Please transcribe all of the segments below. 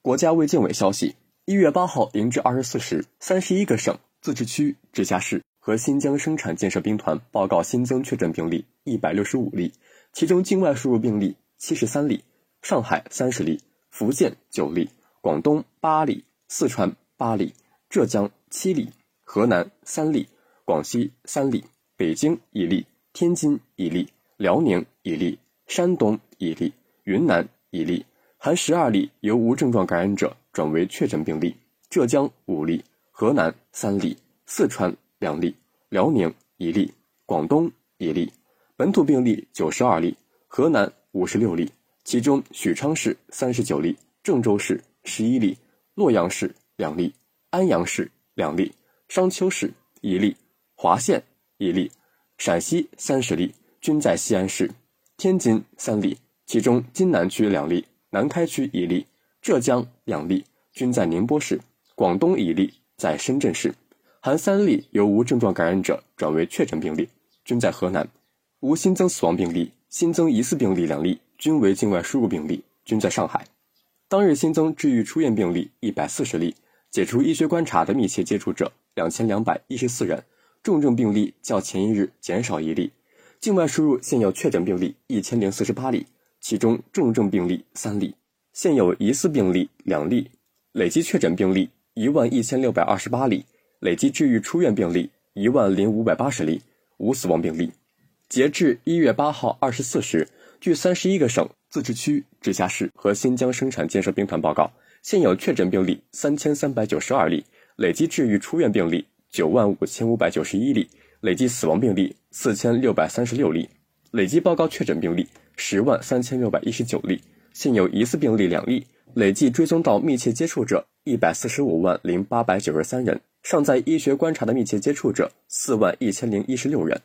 国家卫健委消息，一月八号零至二十四时，三十一个省、自治区、直辖市和新疆生产建设兵团报告新增确诊病例一百六十五例，其中境外输入病例七十三例，上海三十例，福建九例，广东八例，四川八例，浙江七例，河南三例，广西三例，北京一例，天津一例，辽宁一例，山东一例，云南一例。含十二例由无症状感染者转为确诊病例，浙江五例，河南三例，四川两例，辽宁一例，广东一例。本土病例九十二例，河南五十六例，其中许昌市三十九例，郑州市十一例，洛阳市两例，安阳市两例，商丘市一例，华县一例，陕西三十例，均在西安市，天津三例，其中津南区两例。南开区一例，浙江两例，均在宁波市；广东一例在深圳市，含三例由无症状感染者转为确诊病例，均在河南。无新增死亡病例，新增疑似病例两例，均为境外输入病例，均在上海。当日新增治愈出院病例一百四十例，解除医学观察的密切接触者两千两百一十四人，重症病例较前一日减少一例。境外输入现有确诊病例一千零四十八例。其中重症病例三例，现有疑似病例两例，累计确诊病例一万一千六百二十八例，累计治愈出院病例一万零五百八十例，无死亡病例。截至一月八号二十四时，据三十一个省、自治区、直辖市和新疆生产建设兵团报告，现有确诊病例三千三百九十二例，累计治愈出院病例九万五千五百九十一例，累计死亡病例四千六百三十六例，累计报告确诊病例。十万三千六百一十九例，现有疑似病例两例，累计追踪到密切接触者一百四十五万零八百九十三人，尚在医学观察的密切接触者四万一千零一十六人。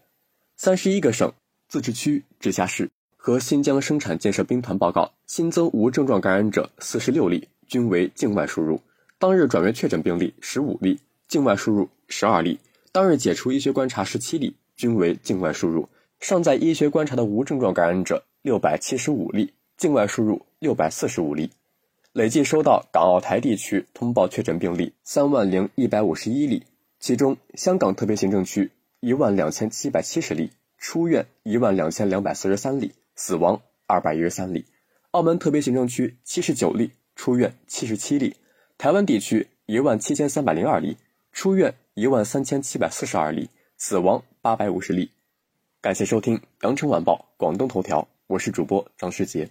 三十一个省、自治区、直辖市和新疆生产建设兵团报告新增无症状感染者四十六例，均为境外输入。当日转为确诊病例十五例，境外输入十二例。当日解除医学观察十七例，均为境外输入。尚在医学观察的无症状感染者。六百七十五例境外输入，六百四十五例，累计收到港澳台地区通报确诊病例三万零一百五十一例，其中香港特别行政区一万两千七百七十例，出院一万两千两百四十三例，死亡二百一十三例；澳门特别行政区七十九例，出院七十七例；台湾地区一万七千三百零二例，出院一万三千七百四十二例，死亡八百五十例。感谢收听《羊城晚报·广东头条》。我是主播张世杰。